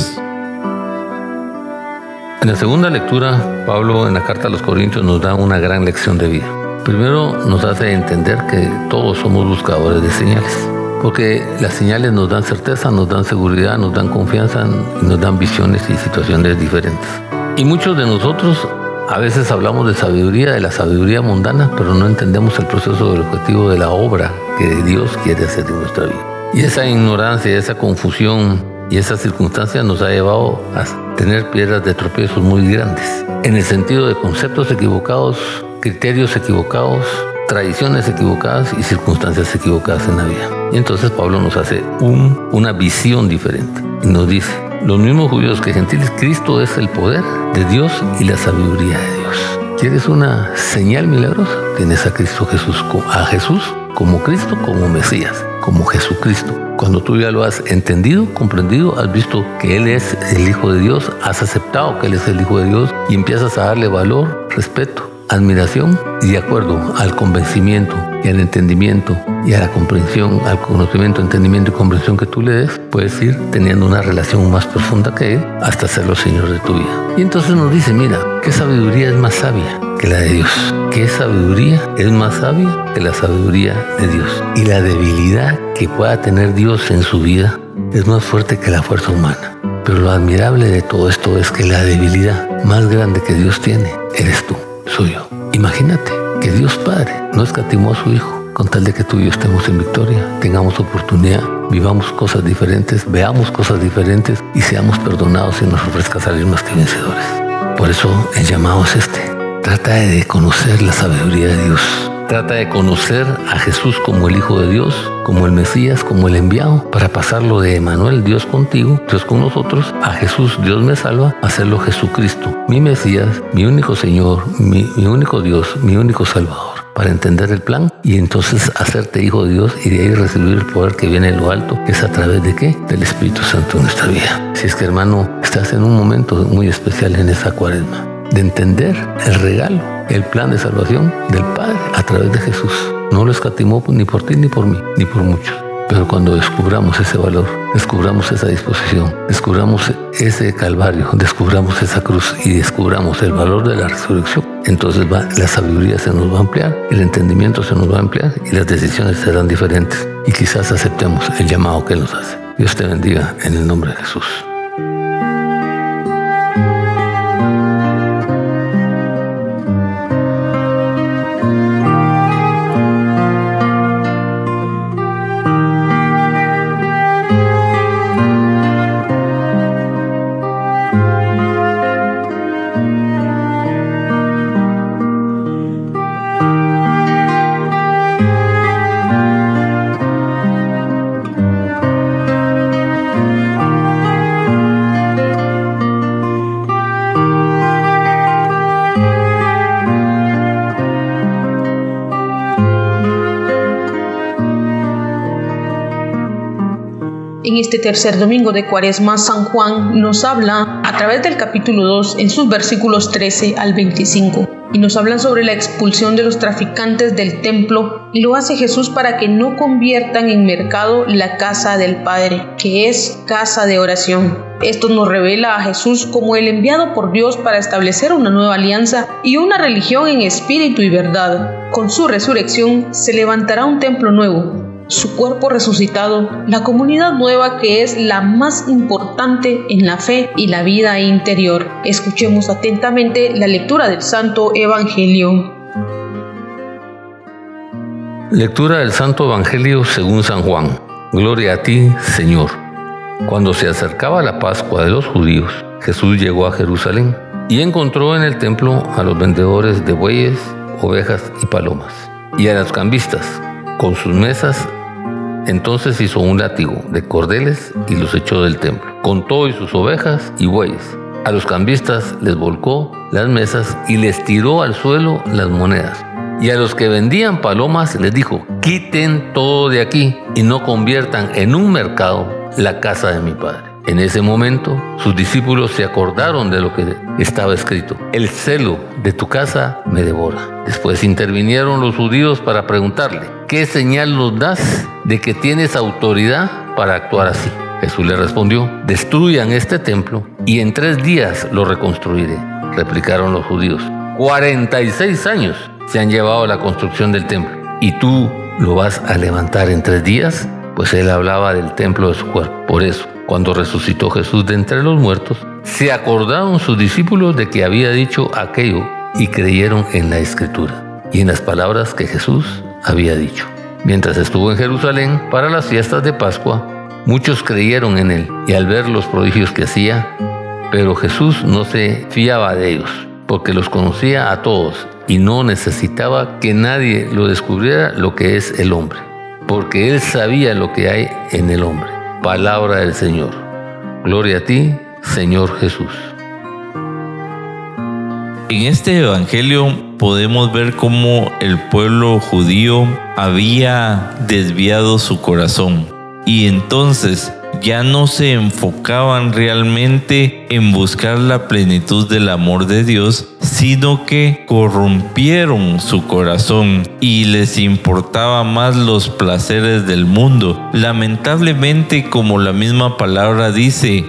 S4: la segunda lectura, Pablo en la carta a los Corintios nos da una gran lección de vida. Primero nos hace entender que todos somos buscadores de señales, porque las señales nos dan certeza, nos dan seguridad, nos dan confianza nos dan visiones y situaciones diferentes. Y muchos de nosotros a veces hablamos de sabiduría, de la sabiduría mundana, pero no entendemos el proceso del objetivo de la obra que Dios quiere hacer en nuestra vida. Y esa ignorancia, esa confusión y esa circunstancia nos ha llevado a tener piedras de tropiezos muy grandes, en el sentido de conceptos equivocados, criterios equivocados, tradiciones equivocadas y circunstancias equivocadas en la vida. Y entonces Pablo nos hace un, una visión diferente y nos dice, los mismos judíos que gentiles, Cristo es el poder de Dios y la sabiduría de Dios. ¿Quieres una señal milagrosa? Tienes a Cristo Jesús, a Jesús como Cristo, como Mesías, como Jesucristo. Cuando tú ya lo has entendido, comprendido, has visto que Él es el Hijo de Dios, has aceptado que Él es el Hijo de Dios y empiezas a darle valor, respeto, admiración y de acuerdo al convencimiento y al entendimiento y a la comprensión, al conocimiento, entendimiento y comprensión que tú le des, puedes ir teniendo una relación más profunda que Él hasta serlo Señor de tu vida. Y entonces nos dice, mira, ¿qué sabiduría es más sabia que la de Dios? ¿Qué sabiduría es más sabia que la sabiduría de Dios? Y la debilidad que pueda tener Dios en su vida es más fuerte que la fuerza humana. Pero lo admirable de todo esto es que la debilidad más grande que Dios tiene eres tú, soy yo. Imagínate que Dios Padre no escatimó a su Hijo con tal de que tú y yo estemos en victoria, tengamos oportunidad, vivamos cosas diferentes, veamos cosas diferentes y seamos perdonados y nos ofrezca salir más que vencedores. Por eso el llamado es este. Trata de conocer la sabiduría de Dios. Trata de conocer a Jesús como el Hijo de Dios, como el Mesías, como el enviado, para pasarlo de Emanuel, Dios contigo, Dios con nosotros, a Jesús, Dios me salva, hacerlo Jesucristo, mi Mesías, mi único Señor, mi, mi único Dios, mi único Salvador para entender el plan y entonces hacerte hijo de Dios y de ahí recibir el poder que viene de lo alto, que es a través de qué? Del Espíritu Santo en nuestra vida. Si es que hermano, estás en un momento muy especial en esa cuaresma, de entender el regalo, el plan de salvación del Padre a través de Jesús. No lo escatimó ni por ti ni por mí, ni por muchos. Pero cuando descubramos ese valor, descubramos esa disposición, descubramos ese calvario, descubramos esa cruz y descubramos el valor de la resurrección, entonces la sabiduría se nos va a ampliar, el entendimiento se nos va a ampliar y las decisiones serán diferentes. Y quizás aceptemos el llamado que nos hace. Dios te bendiga en el nombre de Jesús.
S2: Este tercer domingo de Cuaresma, San Juan nos habla a través del capítulo 2 en sus versículos 13 al 25 y nos hablan sobre la expulsión de los traficantes del templo y lo hace Jesús para que no conviertan en mercado la casa del Padre, que es casa de oración. Esto nos revela a Jesús como el enviado por Dios para establecer una nueva alianza y una religión en espíritu y verdad. Con su resurrección se levantará un templo nuevo, su cuerpo resucitado, la comunidad nueva que es la más importante en la fe y la vida interior. Escuchemos atentamente la lectura del Santo Evangelio.
S4: Lectura del Santo Evangelio según San Juan. Gloria a ti, Señor. Cuando se acercaba la Pascua de los judíos, Jesús llegó a Jerusalén y encontró en el templo a los vendedores de bueyes, ovejas y palomas, y a los cambistas con sus mesas entonces hizo un látigo de cordeles y los echó del templo, con todo y sus ovejas y bueyes. A los cambistas les volcó las mesas y les tiró al suelo las monedas. Y a los que vendían palomas les dijo, quiten todo de aquí y no conviertan en un mercado la casa de mi padre. En ese momento, sus discípulos se acordaron de lo que estaba escrito. El celo de tu casa me devora. Después intervinieron los judíos para preguntarle, ¿qué señal nos das de que tienes autoridad para actuar así? Jesús le respondió, destruyan este templo y en tres días lo reconstruiré, replicaron los judíos. 46 años se han llevado a la construcción del templo. ¿Y tú lo vas a levantar en tres días? Pues él hablaba del templo de su cuerpo. Por eso, cuando resucitó Jesús de entre los muertos, se acordaron sus discípulos de que había dicho aquello y creyeron en la escritura y en las palabras que Jesús había dicho. Mientras estuvo en Jerusalén para las fiestas de Pascua, muchos creyeron en él y al ver los prodigios que hacía, pero Jesús no se fiaba de ellos, porque los conocía a todos y no necesitaba que nadie lo descubriera lo que es el hombre, porque él sabía lo que hay en el hombre. Palabra del Señor. Gloria a ti, Señor Jesús.
S3: En este Evangelio podemos ver cómo el pueblo judío había desviado su corazón y entonces ya no se enfocaban realmente en buscar la plenitud del amor de Dios, sino que corrompieron su corazón y les importaba más los placeres del mundo. Lamentablemente, como la misma palabra dice,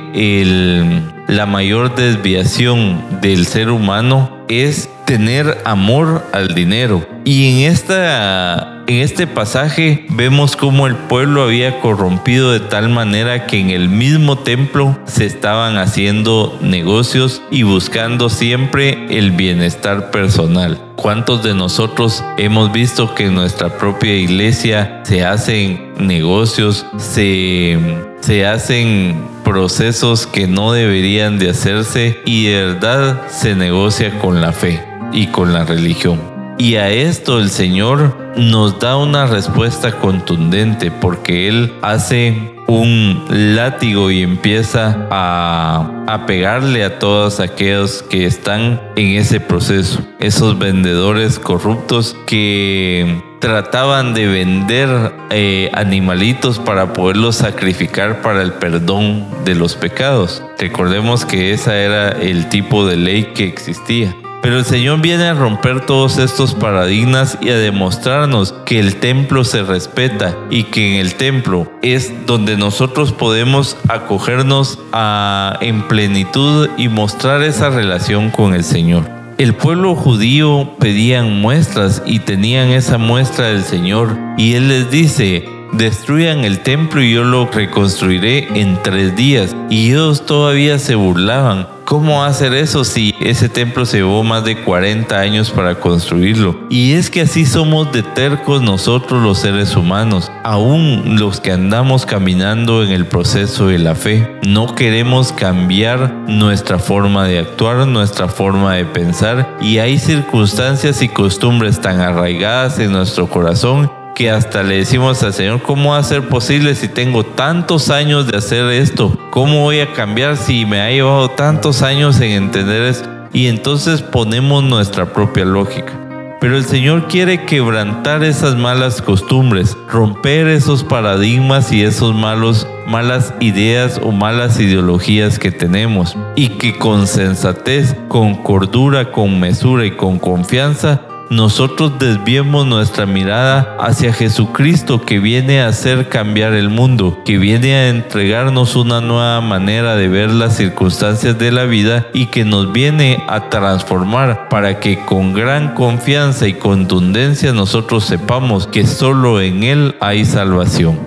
S3: la mayor desviación del ser humano es tener amor al dinero. Y en esta en este pasaje vemos cómo el pueblo había corrompido de tal manera que en el mismo templo se estaban haciendo negocios y buscando siempre el bienestar personal. ¿Cuántos de nosotros hemos visto que en nuestra propia iglesia se hacen negocios, se, se hacen procesos que no deberían de hacerse y de verdad se negocia con la fe y con la religión? Y a esto el Señor nos da una respuesta contundente porque Él hace un látigo y empieza a, pegarle a todos aquellos que están en ese proceso. Esos vendedores corruptos que trataban de vender eh, animalitos para poderlos sacrificar para el perdón de los pecados. Recordemos que ese era el tipo de ley que existía. Pero el Señor viene a romper todos estos paradigmas y a demostrarnos que el templo se respeta y que en el templo es donde nosotros podemos acogernos a, en plenitud y mostrar esa relación con el Señor. El pueblo judío pedían muestras y tenían esa muestra del Señor y Él les dice, destruyan el templo y yo lo reconstruiré en tres días. Y ellos todavía se burlaban. ¿Cómo hacer eso si ese templo se llevó más de 40 años para construirlo? Y es que así somos de tercos nosotros los seres humanos, aún los que andamos caminando en el proceso de la fe. No queremos cambiar nuestra forma de actuar, nuestra forma de pensar y hay circunstancias y costumbres tan arraigadas en nuestro corazón que hasta le decimos al Señor, ¿cómo va a ser posible si tengo tantos años de hacer esto? ¿Cómo voy a cambiar si me ha llevado tantos años en entender eso? Y entonces ponemos nuestra propia lógica. Pero el Señor quiere quebrantar esas malas costumbres, romper esos paradigmas y esos malos malas ideas o malas ideologías que tenemos y que con sensatez, con cordura, con mesura y con confianza nosotros desviemos nuestra mirada hacia Jesucristo que viene a hacer cambiar el mundo, que viene a entregarnos una nueva manera de ver las circunstancias de la vida y que nos viene a transformar para que con gran confianza y contundencia nosotros sepamos que solo en Él hay salvación.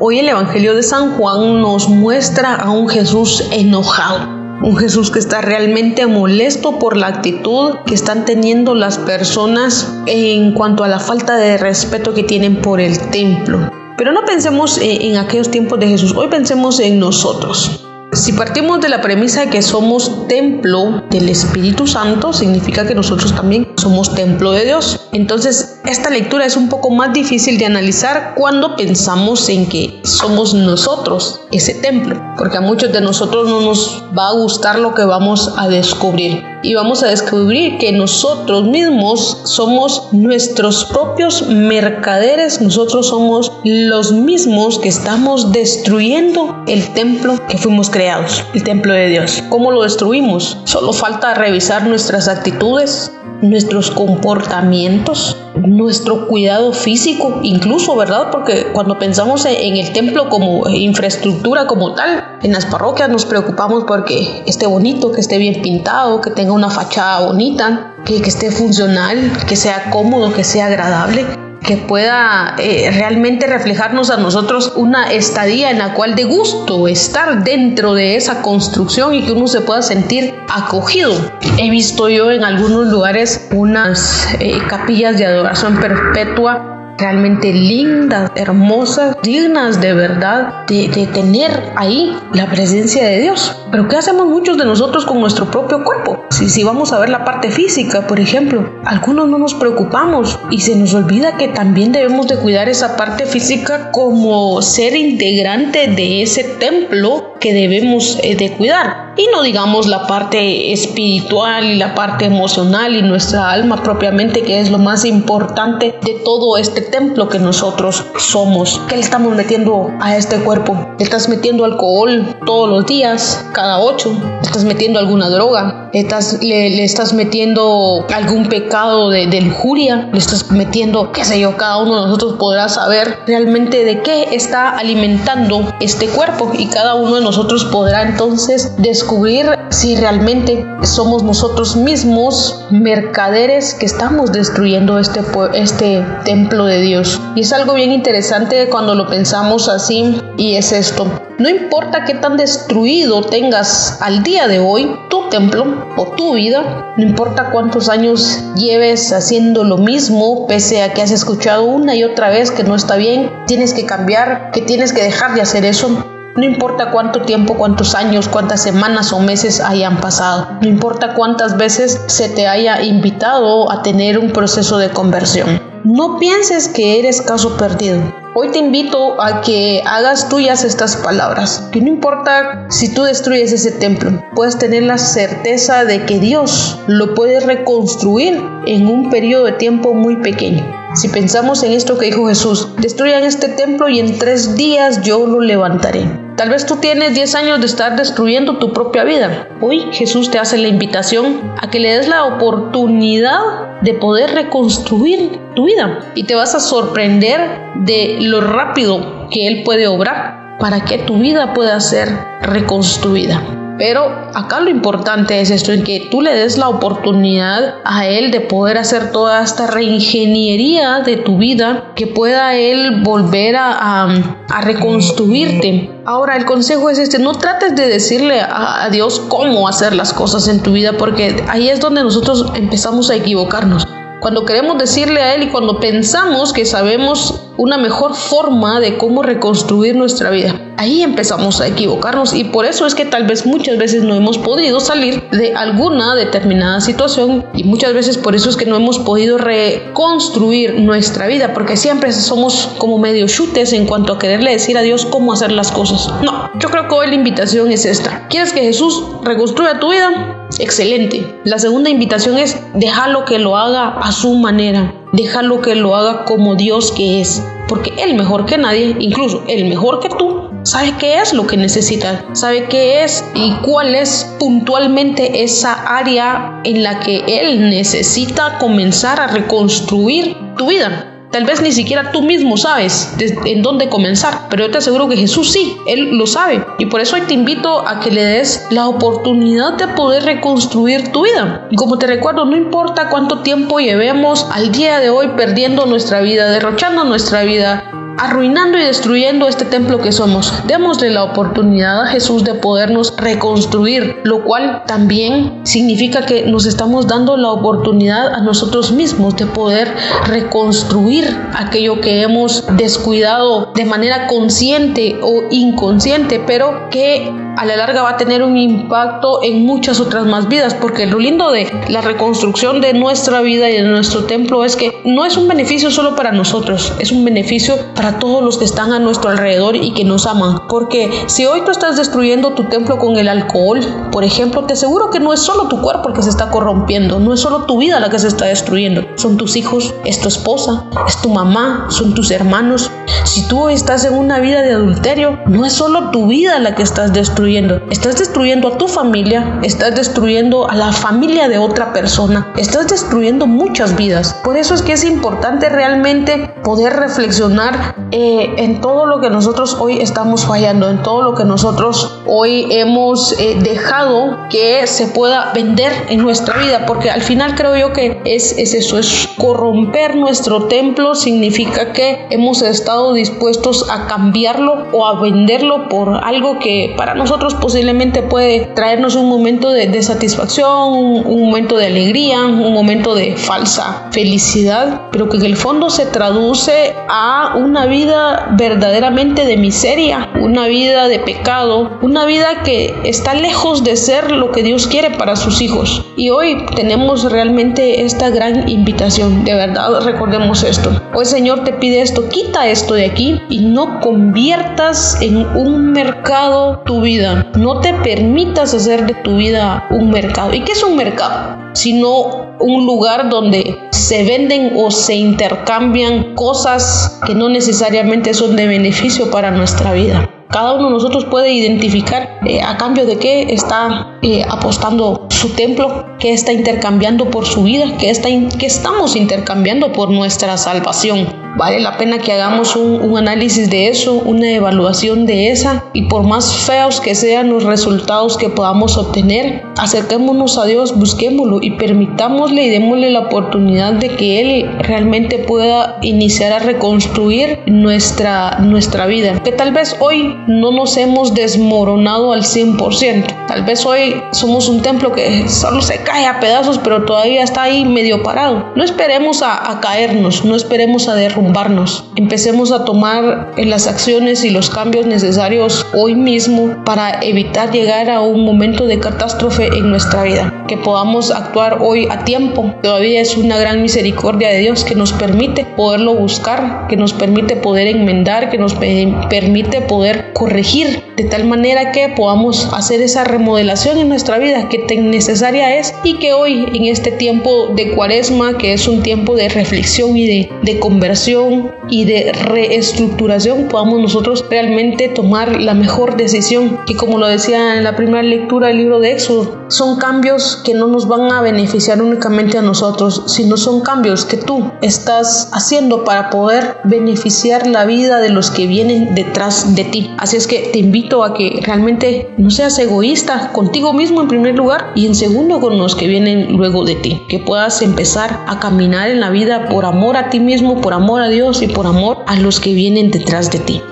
S2: Hoy el Evangelio de San Juan nos muestra a un Jesús enojado un Jesús que está realmente molesto por la actitud que están teniendo las personas en cuanto a la falta de respeto que tienen por el templo. Pero no pensemos en, aquellos tiempos de Jesús, hoy pensemos en nosotros. Si partimos de la premisa de que somos templo del Espíritu Santo, significa que nosotros también somos templo de Dios. Entonces, esta lectura es un poco más difícil de analizar cuando pensamos en que somos nosotros ese templo, porque a muchos de nosotros no nos va a gustar lo que vamos a descubrir. Y vamos a descubrir que nosotros mismos somos nuestros propios mercaderes, nosotros somos los mismos que estamos destruyendo el templo que fuimos creados el templo de Dios. ¿Cómo lo destruimos? Solo falta revisar nuestras actitudes, nuestros comportamientos, nuestro cuidado físico, incluso, ¿verdad? Porque cuando pensamos en el templo como infraestructura como tal, en las parroquias nos preocupamos porque esté bonito, que esté bien pintado, que tenga una fachada bonita, que esté funcional, que sea cómodo, que sea agradable que pueda eh, realmente reflejarnos a nosotros una estadía en la cual de gusto estar dentro de esa construcción y que uno se pueda sentir acogido. He visto yo en algunos lugares unas eh, capillas de adoración perpetua realmente lindas, hermosas, dignas de verdad de, tener ahí la presencia de Dios. Pero ¿qué hacemos muchos de nosotros con nuestro propio cuerpo? Si, si vamos a ver la parte física, por ejemplo, algunos no nos preocupamos y se nos olvida que también debemos de cuidar esa parte física como ser integrante de ese templo que debemos eh, de cuidar. Y no digamos la parte espiritual y la parte emocional y nuestra alma propiamente, que es lo más importante de todo este templo que nosotros somos. ¿Qué le estamos metiendo a este cuerpo? ¿Le estás metiendo alcohol todos los días, cada ocho? ¿Le estás metiendo alguna droga? ¿Le estás, le, estás metiendo algún pecado de, de lujuria? ¿Le estás metiendo, qué sé yo, cada uno de nosotros podrá saber realmente de qué está alimentando este cuerpo y cada uno de nosotros podrá entonces descubrir si realmente somos nosotros mismos mercaderes que estamos destruyendo este, este templo de Dios. Y es algo bien interesante cuando lo pensamos así y es esto. No importa qué tan destruido tengas al día de hoy tu templo o tu vida, no importa cuántos años lleves haciendo lo mismo, pese a que has escuchado una y otra vez que no está bien, tienes que cambiar, que tienes que dejar de hacer eso. No importa cuánto tiempo, cuántos años, cuántas semanas o meses hayan pasado. No importa cuántas veces se te haya invitado a tener un proceso de conversión. No pienses que eres caso perdido. Hoy te invito a que hagas tuyas estas palabras, que no importa si tú destruyes ese templo, puedes tener la certeza de que Dios lo puede reconstruir en un periodo de tiempo muy pequeño. Si pensamos en esto que dijo Jesús, destruyan este templo y en tres días yo lo levantaré. Tal vez tú tienes 10 años de estar destruyendo tu propia vida. Hoy Jesús te hace la invitación a que le des la oportunidad de poder reconstruir tu vida y te vas a sorprender de lo rápido que Él puede obrar para que tu vida pueda ser reconstruida. Pero acá lo importante es esto, en que tú le des la oportunidad a él de poder hacer toda esta reingeniería de tu vida, que pueda él volver a, a, reconstruirte. Ahora, el consejo es este, no trates de decirle a, a Dios cómo hacer las cosas en tu vida, porque ahí es donde nosotros empezamos a equivocarnos. Cuando queremos decirle a Él y cuando pensamos que sabemos una mejor forma de cómo reconstruir nuestra vida. Ahí empezamos a equivocarnos y por eso es que tal vez muchas veces no hemos podido salir de alguna determinada situación y muchas veces por eso es que no hemos podido reconstruir nuestra vida porque siempre somos como medio chutes en cuanto a quererle decir a Dios cómo hacer las cosas. No, yo creo que hoy la invitación es esta. ¿Quieres que Jesús reconstruya tu vida? Excelente. La segunda invitación es déjalo que lo haga a su manera. Déjalo que lo haga como Dios que es. Porque Él mejor que nadie, incluso Él mejor que tú, sabe qué es lo que necesita, sabe qué es y cuál es puntualmente esa área en la que Él necesita comenzar a reconstruir tu vida. Tal vez ni siquiera tú mismo sabes en dónde comenzar, pero yo te aseguro que Jesús sí, Él lo sabe. Y por eso hoy te invito a que le des la oportunidad de poder reconstruir tu vida. Y como te recuerdo, no importa cuánto tiempo llevemos al día de hoy perdiendo nuestra vida, derrochando nuestra vida, arruinando y destruyendo este templo que somos. Démosle la oportunidad a Jesús de podernos reconstruir, lo cual también significa que nos estamos dando la oportunidad a nosotros mismos de poder reconstruir aquello que hemos descuidado de manera consciente o inconsciente, pero que a la larga va a tener un impacto en muchas otras más vidas, porque lo lindo de la reconstrucción de nuestra vida y de nuestro templo es que no es un beneficio solo para nosotros, es un beneficio para todos los que están a nuestro alrededor y que nos aman. Porque si hoy tú estás destruyendo tu templo con el alcohol, por ejemplo, te aseguro que no es solo tu cuerpo el que se está corrompiendo, no es solo tu vida la que se está destruyendo, son tus hijos, es tu esposa, es tu mamá, son tus hermanos. Si tú estás en una vida de adulterio, no es solo tu vida la que estás destruyendo, estás destruyendo a tu familia, estás destruyendo a la familia de otra persona, estás destruyendo muchas vidas. Por eso es que es importante realmente poder reflexionar eh, en todo lo que nosotros hoy estamos fallando, en todo lo que nosotros hoy hemos eh, dejado que se pueda vender en nuestra vida, porque al final creo yo que es, es eso, es corromper nuestro templo significa que hemos estado dispuestos a cambiarlo o a venderlo por algo que para nosotros posiblemente puede traernos un momento de, satisfacción, un, momento de alegría, un momento de falsa felicidad, pero que en el fondo se traduce a una vida verdaderamente de miseria, una vida de pecado, una vida que está lejos de ser lo que Dios quiere para sus hijos. Y hoy tenemos realmente esta gran invitación, de verdad recordemos esto. Hoy Señor te pide esto, quita esto de aquí y no conviertas en un mercado tu vida, no te permitas hacer de tu vida un mercado. ¿Y qué es un mercado? Sino un lugar donde se venden o se intercambian cosas que no necesariamente son de beneficio para nuestra vida. Cada uno de nosotros puede identificar eh, a cambio de qué está eh, apostando su templo, qué está intercambiando por su vida, qué, está qué estamos intercambiando por nuestra salvación. Vale la pena que hagamos un, análisis de eso, una evaluación de esa y por más feos que sean los resultados que podamos obtener, acerquémonos a Dios, busquémoslo y permitámosle y démosle la oportunidad de que Él realmente pueda iniciar a reconstruir nuestra, nuestra vida. Que tal vez hoy no nos hemos desmoronado al 100%. Tal vez hoy somos un templo que solo se cae a pedazos, pero todavía está ahí medio parado. No esperemos a, caernos, no esperemos a derrumbar Empecemos a tomar las acciones y los cambios necesarios hoy mismo para evitar llegar a un momento de catástrofe en nuestra vida. Que podamos actuar hoy a tiempo. Todavía es una gran misericordia de Dios que nos permite poderlo buscar, que nos permite poder enmendar, que nos permite poder corregir de tal manera que podamos hacer esa remodelación en nuestra vida que tan necesaria es y que hoy en este tiempo de cuaresma, que es un tiempo de reflexión y de, de conversión, y de reestructuración podamos nosotros realmente tomar la mejor decisión. Y como lo decía en la primera lectura del libro de Éxodo, son cambios que no nos van a beneficiar únicamente a nosotros, sino son cambios que tú estás haciendo para poder beneficiar la vida de los que vienen detrás de ti. Así es que te invito a que realmente no seas egoísta contigo mismo en primer lugar y en segundo con los que vienen luego de ti. Que puedas empezar a caminar en la vida por amor a ti mismo, por amor a Dios y por amor a los que vienen detrás de ti.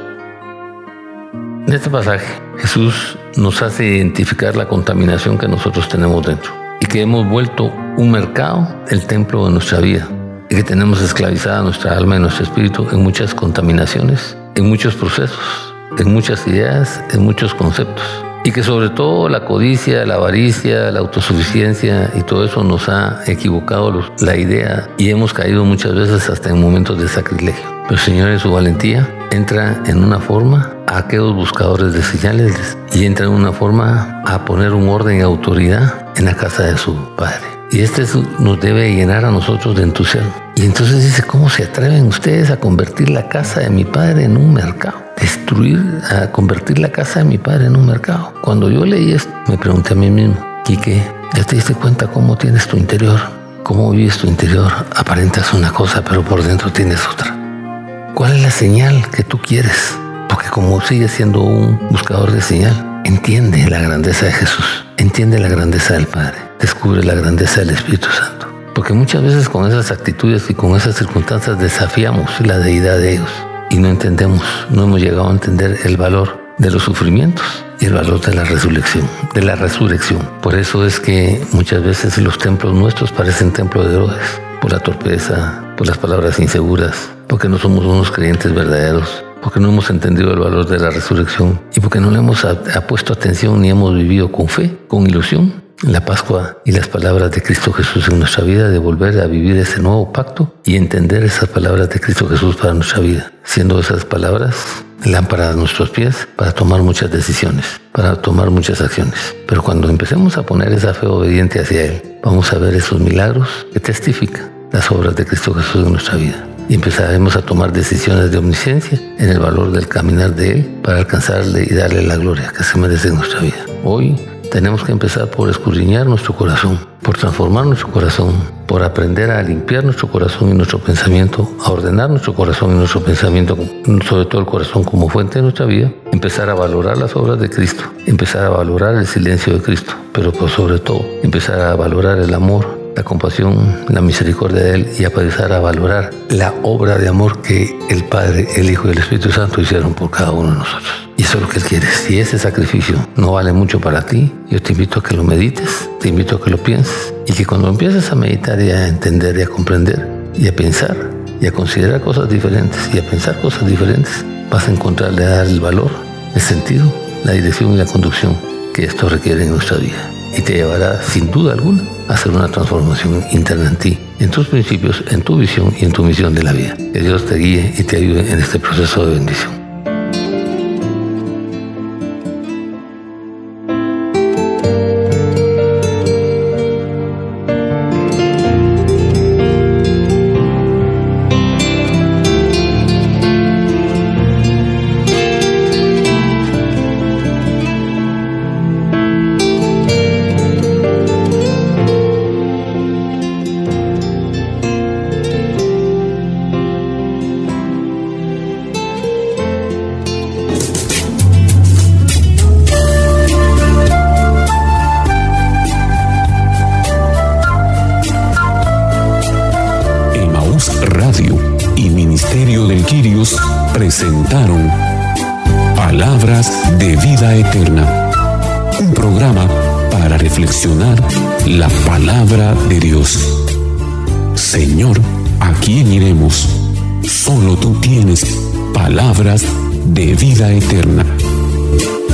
S4: En este pasaje, Jesús nos hace identificar la contaminación que nosotros tenemos dentro y que hemos vuelto un mercado el templo de nuestra vida y que tenemos esclavizada nuestra alma y nuestro espíritu en muchas contaminaciones, en muchos procesos, en muchas ideas, en muchos conceptos y que sobre todo la codicia, la avaricia, la autosuficiencia y todo eso nos ha equivocado la idea y hemos caído muchas veces hasta en momentos de sacrilegio. Pero el Señor en su valentía entra en una forma a aquellos buscadores de señales y entra en una forma a poner un orden y autoridad en la casa de su Padre. Y este nos debe llenar a nosotros de entusiasmo. Y entonces dice, ¿cómo se atreven ustedes a convertir la casa de mi Padre en un mercado? Destruir, a convertir la casa de mi padre en un mercado. Cuando yo leí esto, me pregunté a mí mismo, Quique, ¿ya te diste cuenta cómo tienes tu interior? ¿Cómo vives tu interior? Aparentas una cosa, pero por dentro tienes otra. ¿Cuál es la señal que tú quieres? Porque como sigues siendo un buscador de señal, entiende la grandeza de Jesús, entiende la grandeza del Padre, descubre la grandeza del Espíritu Santo. Porque muchas veces con esas actitudes y con esas circunstancias desafiamos la deidad de ellos no entendemos, no hemos llegado a entender el valor de los sufrimientos y el valor de la resurrección, de la resurrección. Por eso es que muchas veces los templos nuestros parecen templos de drogas, por la torpeza, por las palabras inseguras, porque no somos unos creyentes verdaderos porque no hemos entendido el valor de la resurrección y porque no le hemos puesto atención ni hemos vivido con fe, con ilusión la Pascua y las palabras de Cristo Jesús en nuestra vida, de volver a vivir ese nuevo pacto y entender esas palabras de Cristo Jesús para nuestra vida, siendo esas palabras lámparas a nuestros pies para tomar muchas decisiones, para tomar muchas acciones. Pero cuando empecemos a poner esa fe obediente hacia Él, vamos a ver esos milagros que testifican las obras de Cristo Jesús en nuestra vida. Y empezaremos a tomar decisiones de omnisciencia en el valor del caminar de Él para alcanzarle y darle la gloria que se merece en nuestra vida. Hoy tenemos que empezar por escudriñar nuestro corazón, por transformar nuestro corazón, por aprender a limpiar nuestro corazón y nuestro pensamiento, a ordenar nuestro corazón y nuestro pensamiento, sobre todo el corazón como fuente de nuestra vida, empezar a valorar las obras de Cristo, empezar a valorar el silencio de Cristo, pero sobre todo empezar a valorar el amor, la compasión, la misericordia de Él y a a valorar la obra de amor que el Padre, el Hijo y el Espíritu Santo hicieron por cada uno de nosotros. Y eso es lo que Él quiere. Si ese sacrificio no vale mucho para ti, yo te invito a que lo medites, te invito a que lo pienses y que cuando empieces a meditar y a entender y a comprender y a pensar y a considerar cosas diferentes y a pensar cosas diferentes, vas a encontrarle a dar el valor, el sentido, la dirección y la conducción que esto requiere en nuestra vida y te llevará sin duda alguna hacer una transformación interna en ti, en tus principios, en tu visión y en tu misión de la vida. Que Dios te guíe y te ayude en este proceso de bendición.
S5: De vida eterna.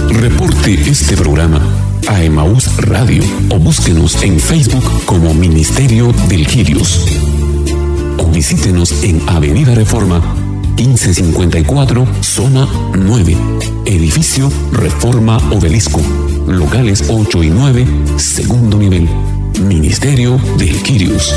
S5: Reporte este programa a Emaús Radio o búsquenos en Facebook como Ministerio del Quirios. O visítenos en Avenida Reforma 1554, zona 9, edificio Reforma Obelisco, locales 8 y 9, segundo nivel, Ministerio de Quirios.